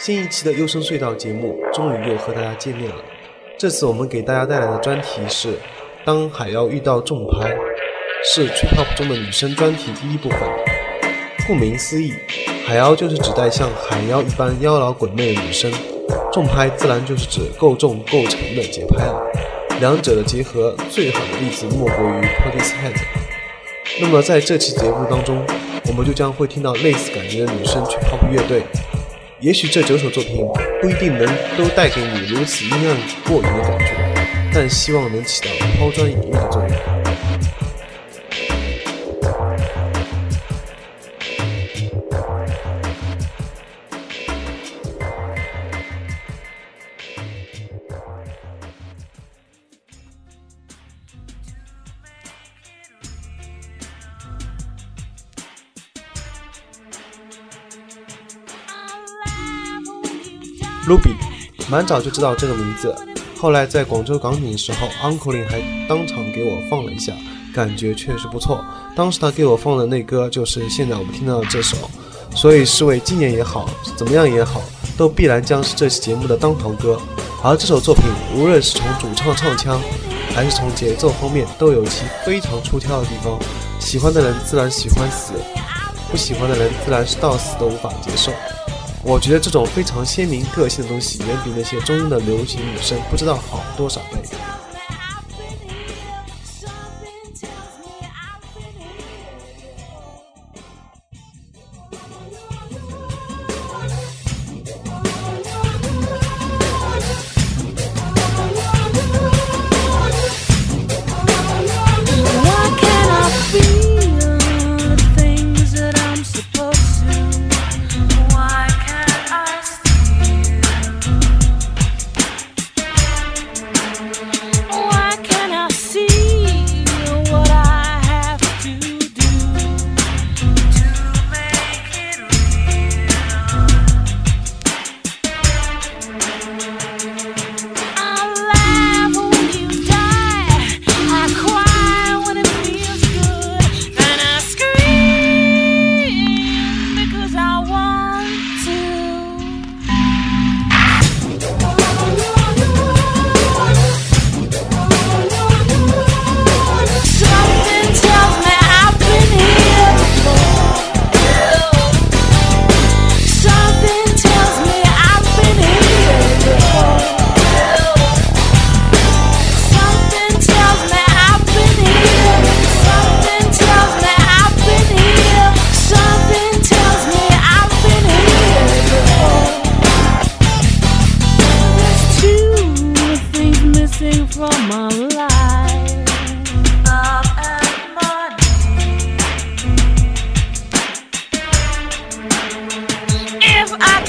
新一期的优声隧道节目终于又和大家见面了。这次我们给大家带来的专题是《当海妖遇到重拍》，是 trip hop 中的女生专题第一部分。顾名思义，海妖就是指代像海妖一般妖娆滚媚的女生，重拍自然就是指够重够长的节拍了。两者的结合，最好的例子莫过于 Portishead。那么在这期节目当中，我们就将会听到类似感觉的女生 trip hop 乐队。也许这九首作品不一定能都带给你如此阴暗过瘾的感觉，但希望能起到抛砖引玉的作用。Ruby，蛮早就知道这个名字，后来在广州港景的时候，Uncle 林还当场给我放了一下，感觉确实不错。当时他给我放的那歌就是现在我们听到的这首，所以是为纪念也好，怎么样也好，都必然将是这期节目的当头歌。而这首作品，无论是从主唱唱腔，还是从节奏方面，都有其非常出挑的地方。喜欢的人自然喜欢死，不喜欢的人自然是到死都无法接受。我觉得这种非常鲜明个性的东西，远比那些中庸的流行女生不知道好多少倍。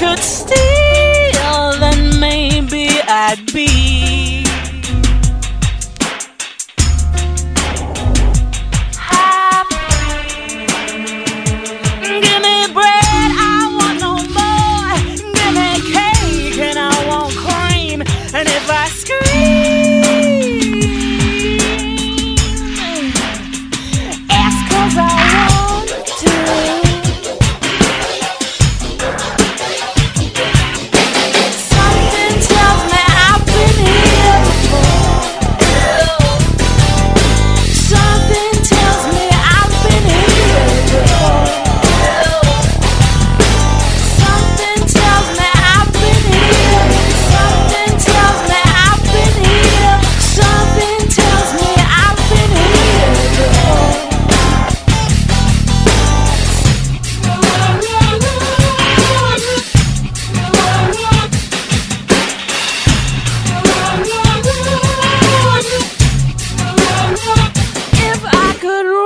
could steal, then maybe I'd be good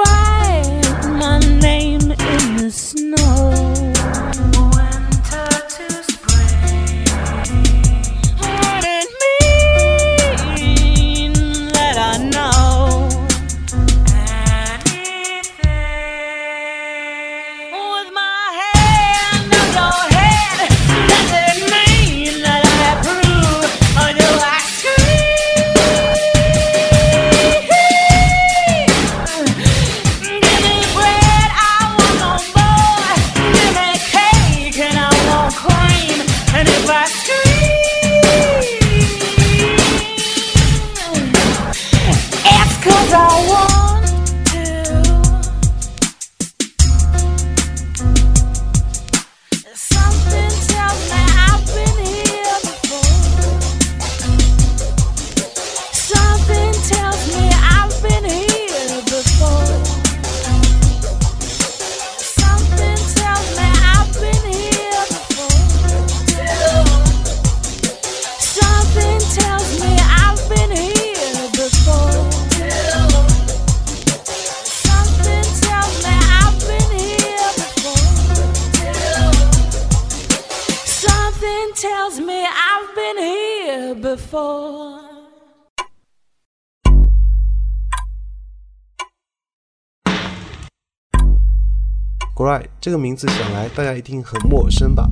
Gry 这个名字想来大家一定很陌生吧？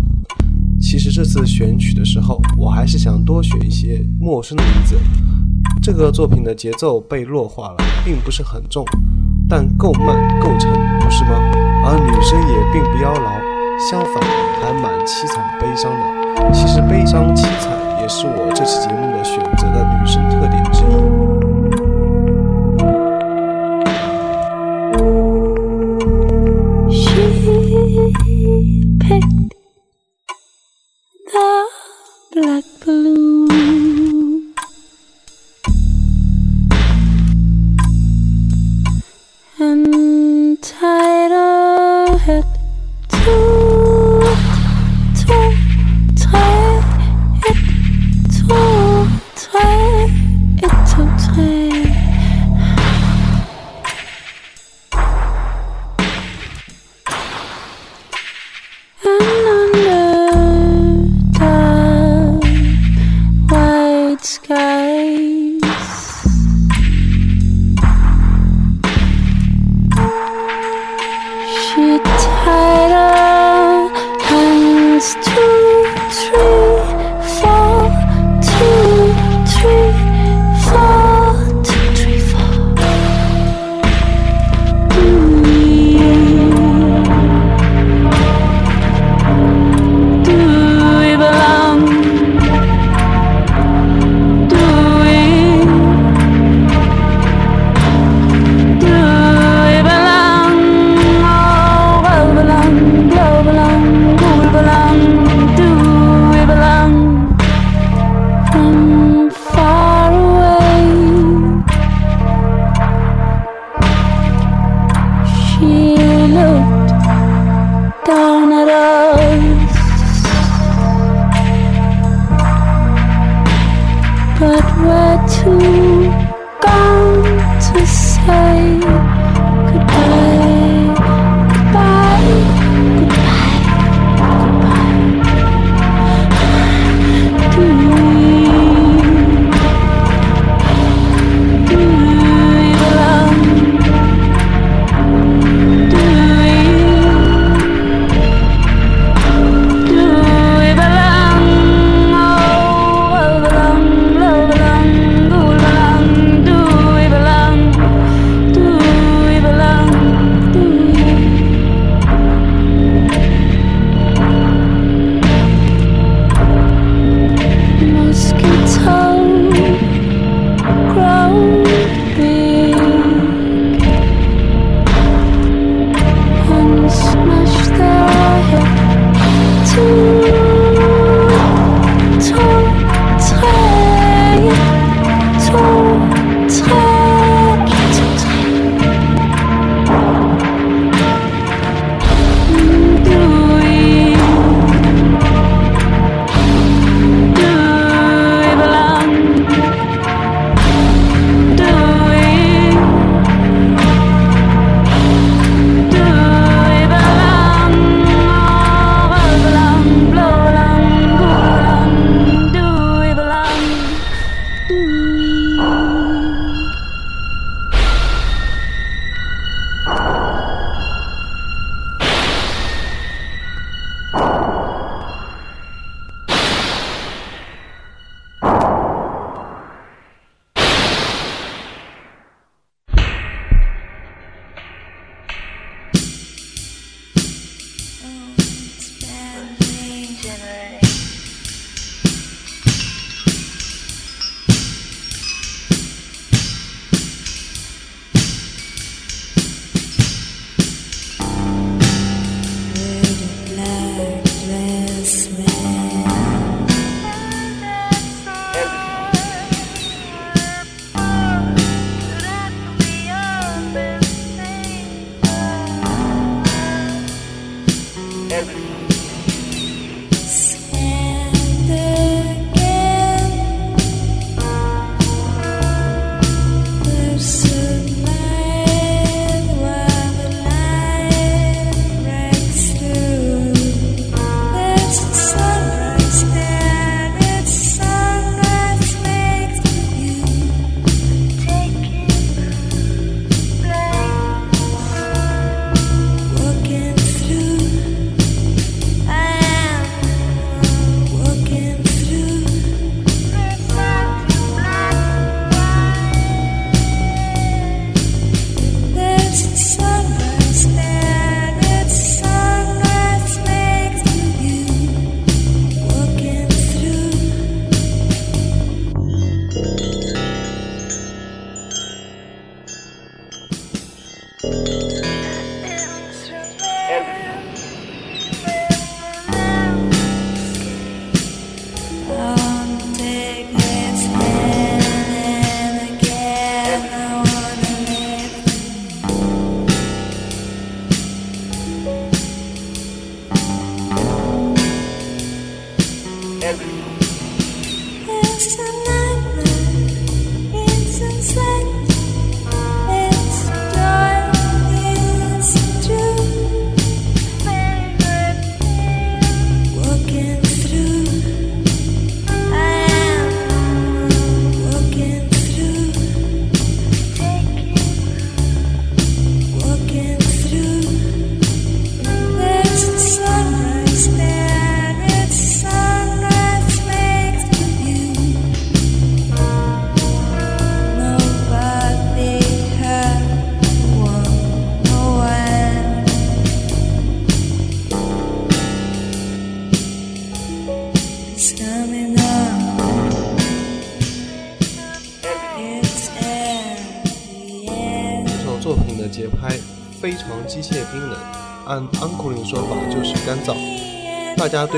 其实这次选曲的时候，我还是想多选一些陌生的名字。这个作品的节奏被弱化了，并不是很重，但够慢够沉，不是吗？而女生也并不妖娆，相反还蛮凄惨悲伤的。其实悲伤凄惨也是我这期节目的选择的女生特点 to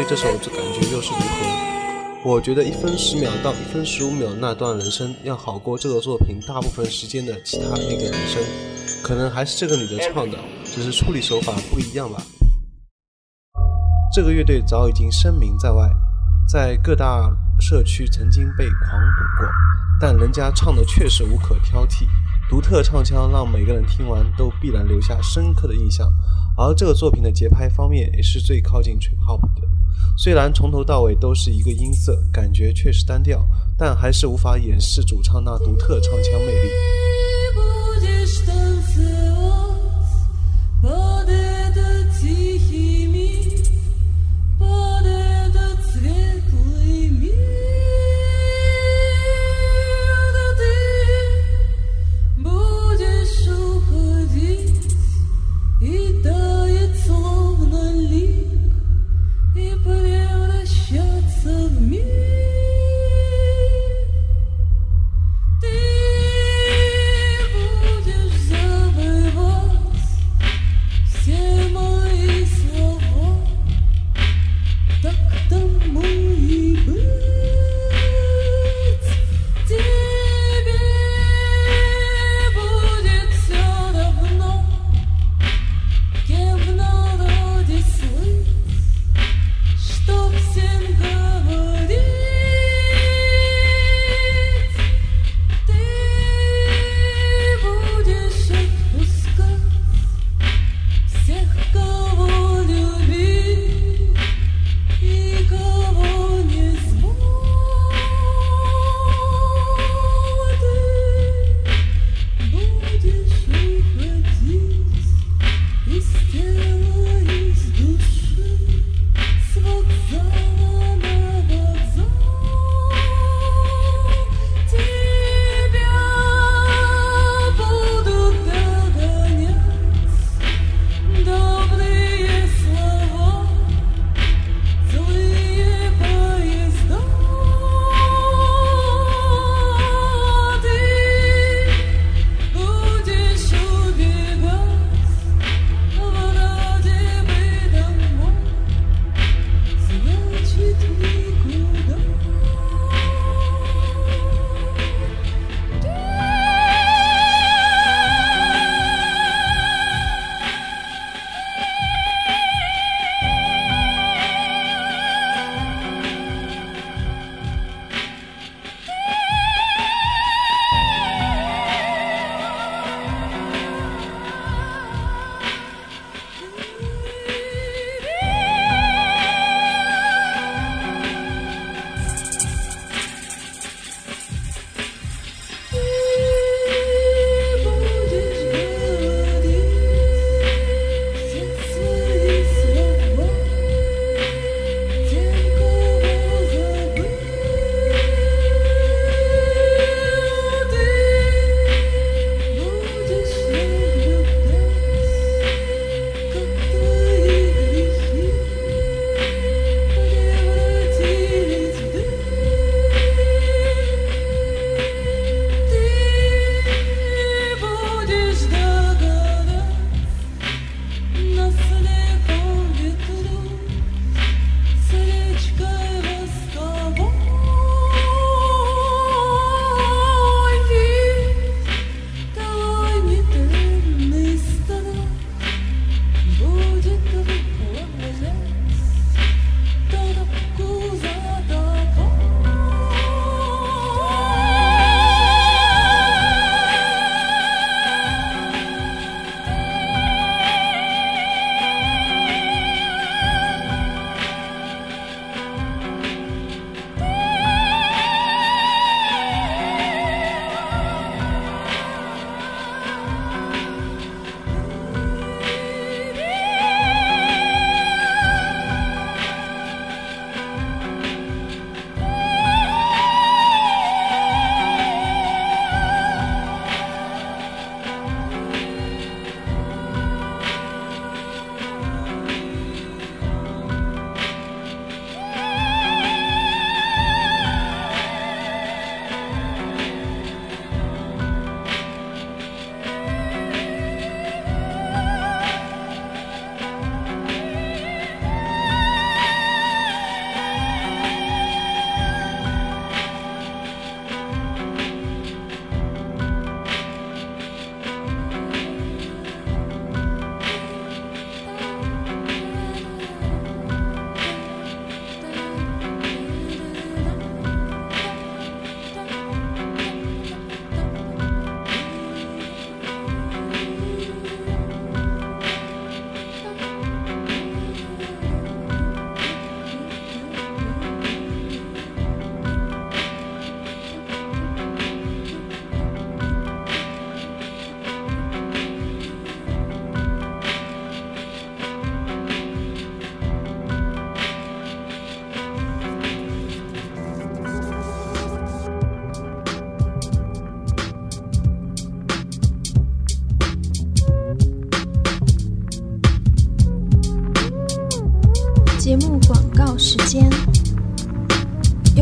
这首感觉又是如何？我觉得一分十秒到一分十五秒那段人生要好过这个作品大部分时间的其他那个人生，可能还是这个女的唱的，只是处理手法不一样吧。这个乐队早已经声名在外，在各大社区曾经被狂捕过，但人家唱的确实无可挑剔。独特唱腔让每个人听完都必然留下深刻的印象，而这个作品的节拍方面也是最靠近 trip hop 的。虽然从头到尾都是一个音色，感觉确实单调，但还是无法掩饰主唱那独特唱腔魅力。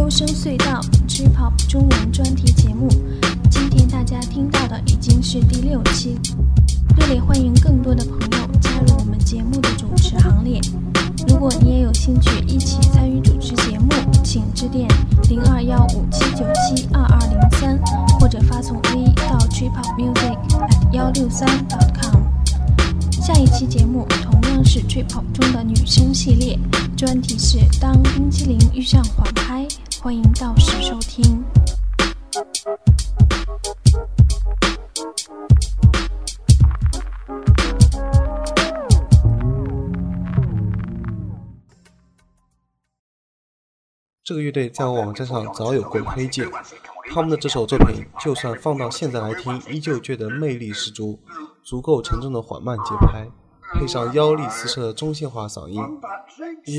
优声隧道 Trip Hop 中文专题节目，今天大家听到的已经是第六期，热烈欢迎更多的朋友加入我们节目的主持行列。如果你也有兴趣一起参与主持节目，请致电零二幺五七九七二二零三，或者发送 V 到 Trip Hop Music at 幺六三 .com。下一期节目同样是 Trip Hop 中的女生系列，专题是当冰淇淋遇上黄，欢迎到时收听。这个乐队在我网站上早有过推荐，他们的这首作品就算放到现在来听，依旧觉得魅力十足，足够沉重的缓慢节拍，配上妖力四射的中性化嗓音，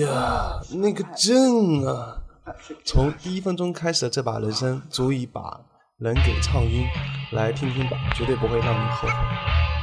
呀，那个震啊！从第一分钟开始的这把人生，足以把人给唱晕，来听听吧，绝对不会让你后悔。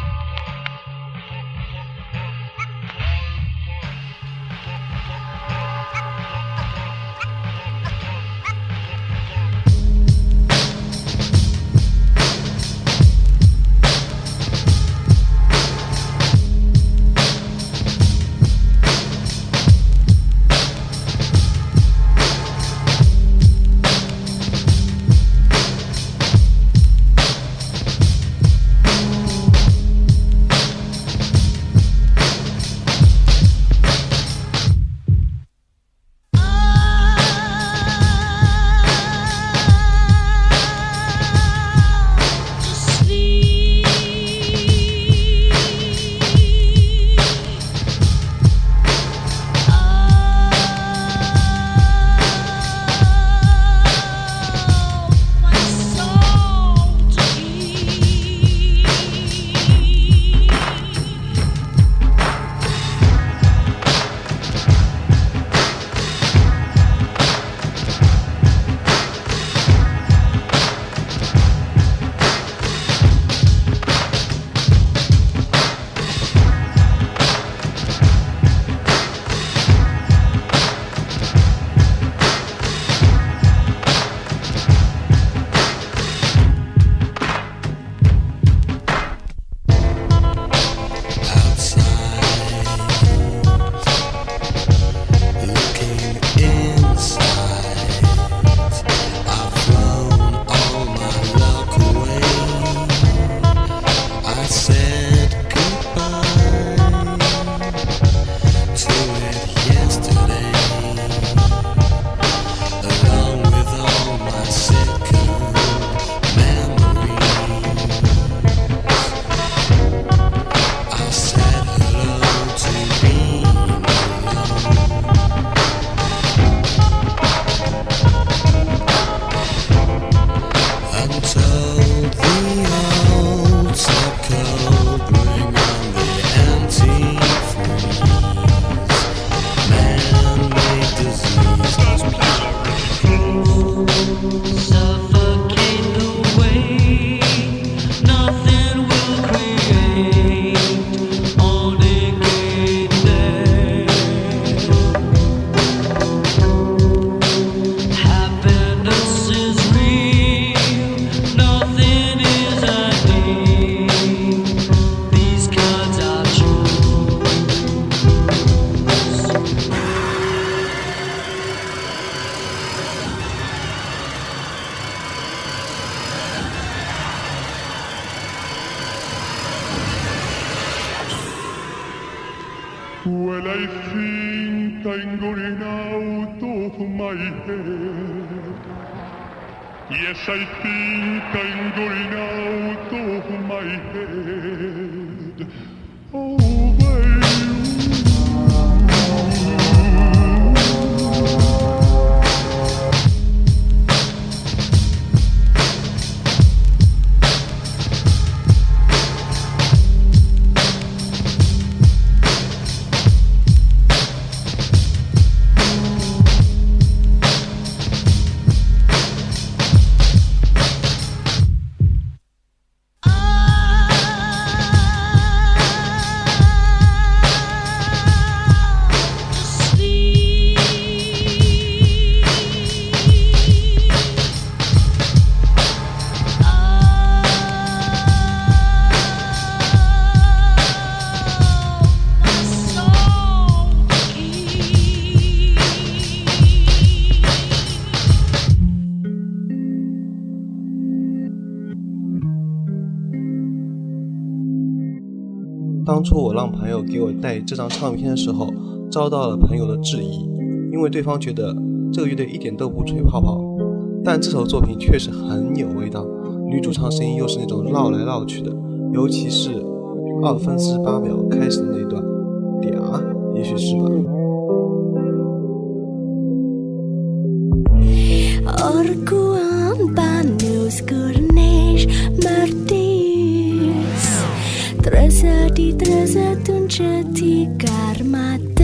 当初我让朋友给我带这张唱片的时候，遭到了朋友的质疑，因为对方觉得这个乐队一点都不吹泡泡。但这首作品确实很有味道，女主唱声音又是那种绕来绕去的，尤其是二分四十八秒开始的那段，嗲，也许是吧。Terjadi terasa tunjuk tikar mata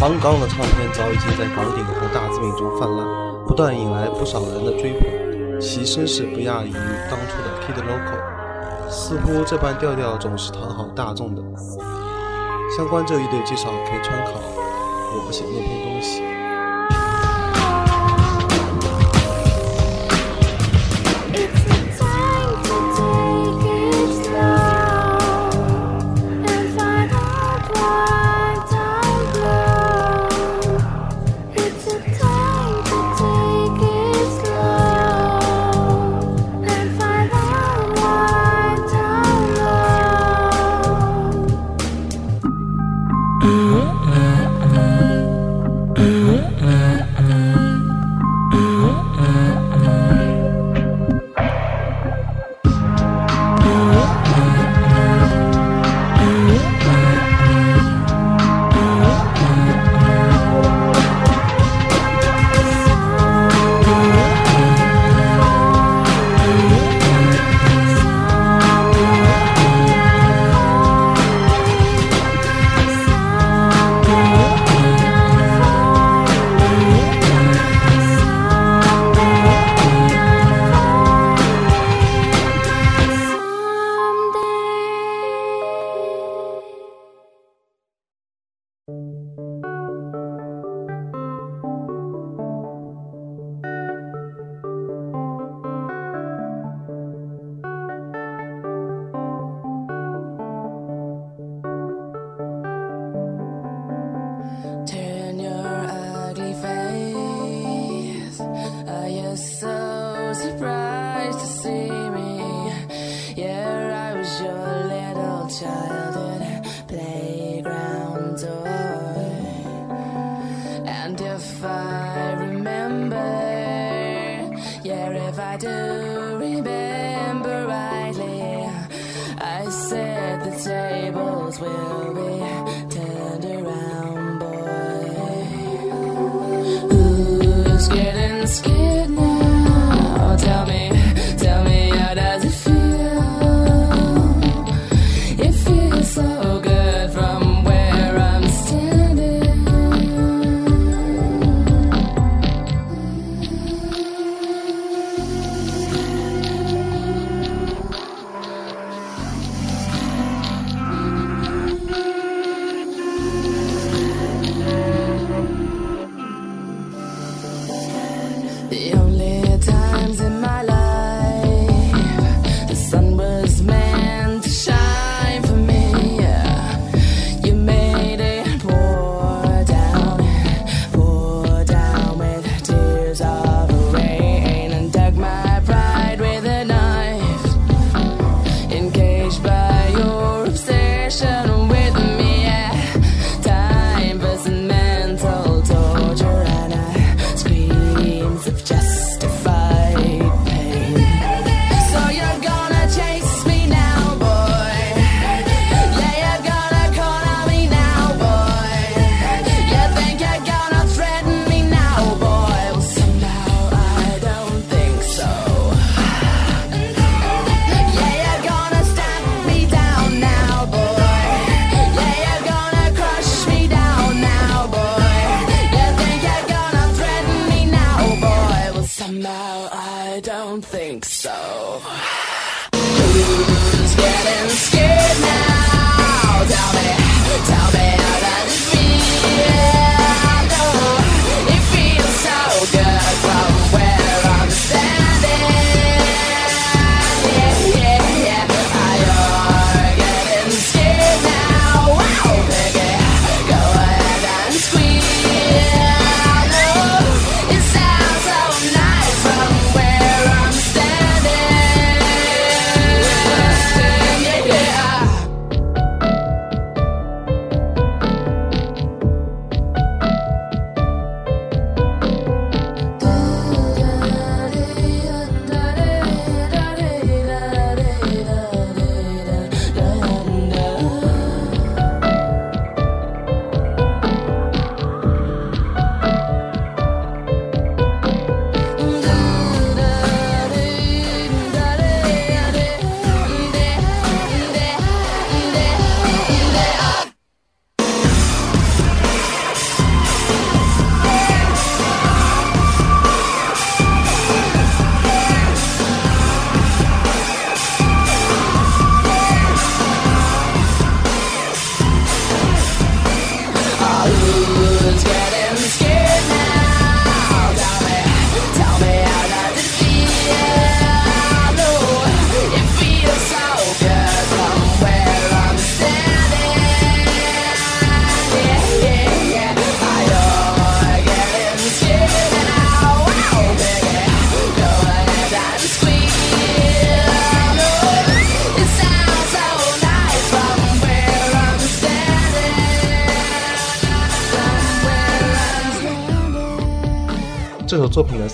王刚的唱片早已经在港顶和大字面中泛滥，不断引来不少人的追捧，其声势不亚于当初的 Kid Loco。似乎这般调调总是讨好大众的。相关这一对介绍可以参考我不写那篇东西。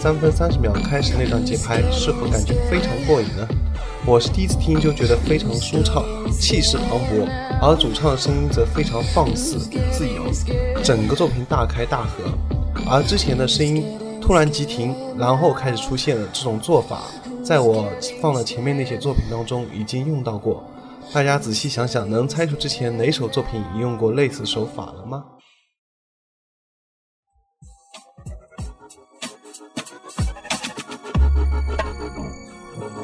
三分三十秒开始那段节拍是否感觉非常过瘾呢？我是第一次听就觉得非常舒畅，气势磅礴，而主唱的声音则非常放肆自由，整个作品大开大合。而之前的声音突然急停，然后开始出现了这种做法，在我放的前面那些作品当中已经用到过。大家仔细想想，能猜出之前哪首作品用过类似手法了吗？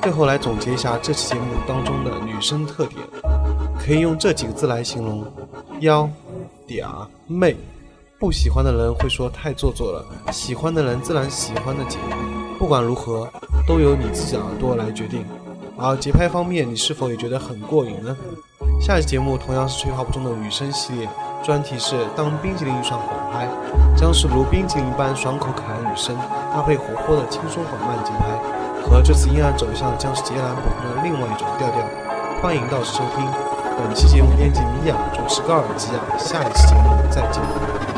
最后来总结一下这期节目当中的女生特点，可以用这几个字来形容：妖、嗲、媚。不喜欢的人会说太做作了，喜欢的人自然喜欢的紧。不管如何，都由你自己耳朵来决定。而节拍方面，你是否也觉得很过瘾呢？下期节目同样是吹 hop 中的女生系列，专题是当冰淇淋遇上缓拍，将是如冰淇淋般爽口可爱女生，搭配活泼的轻松缓慢节拍，和这次阴暗走向将是截然不同的另外一种调调。欢迎到时收听。本期节目编辑米娅，主持高尔基亚，下一期节目再见。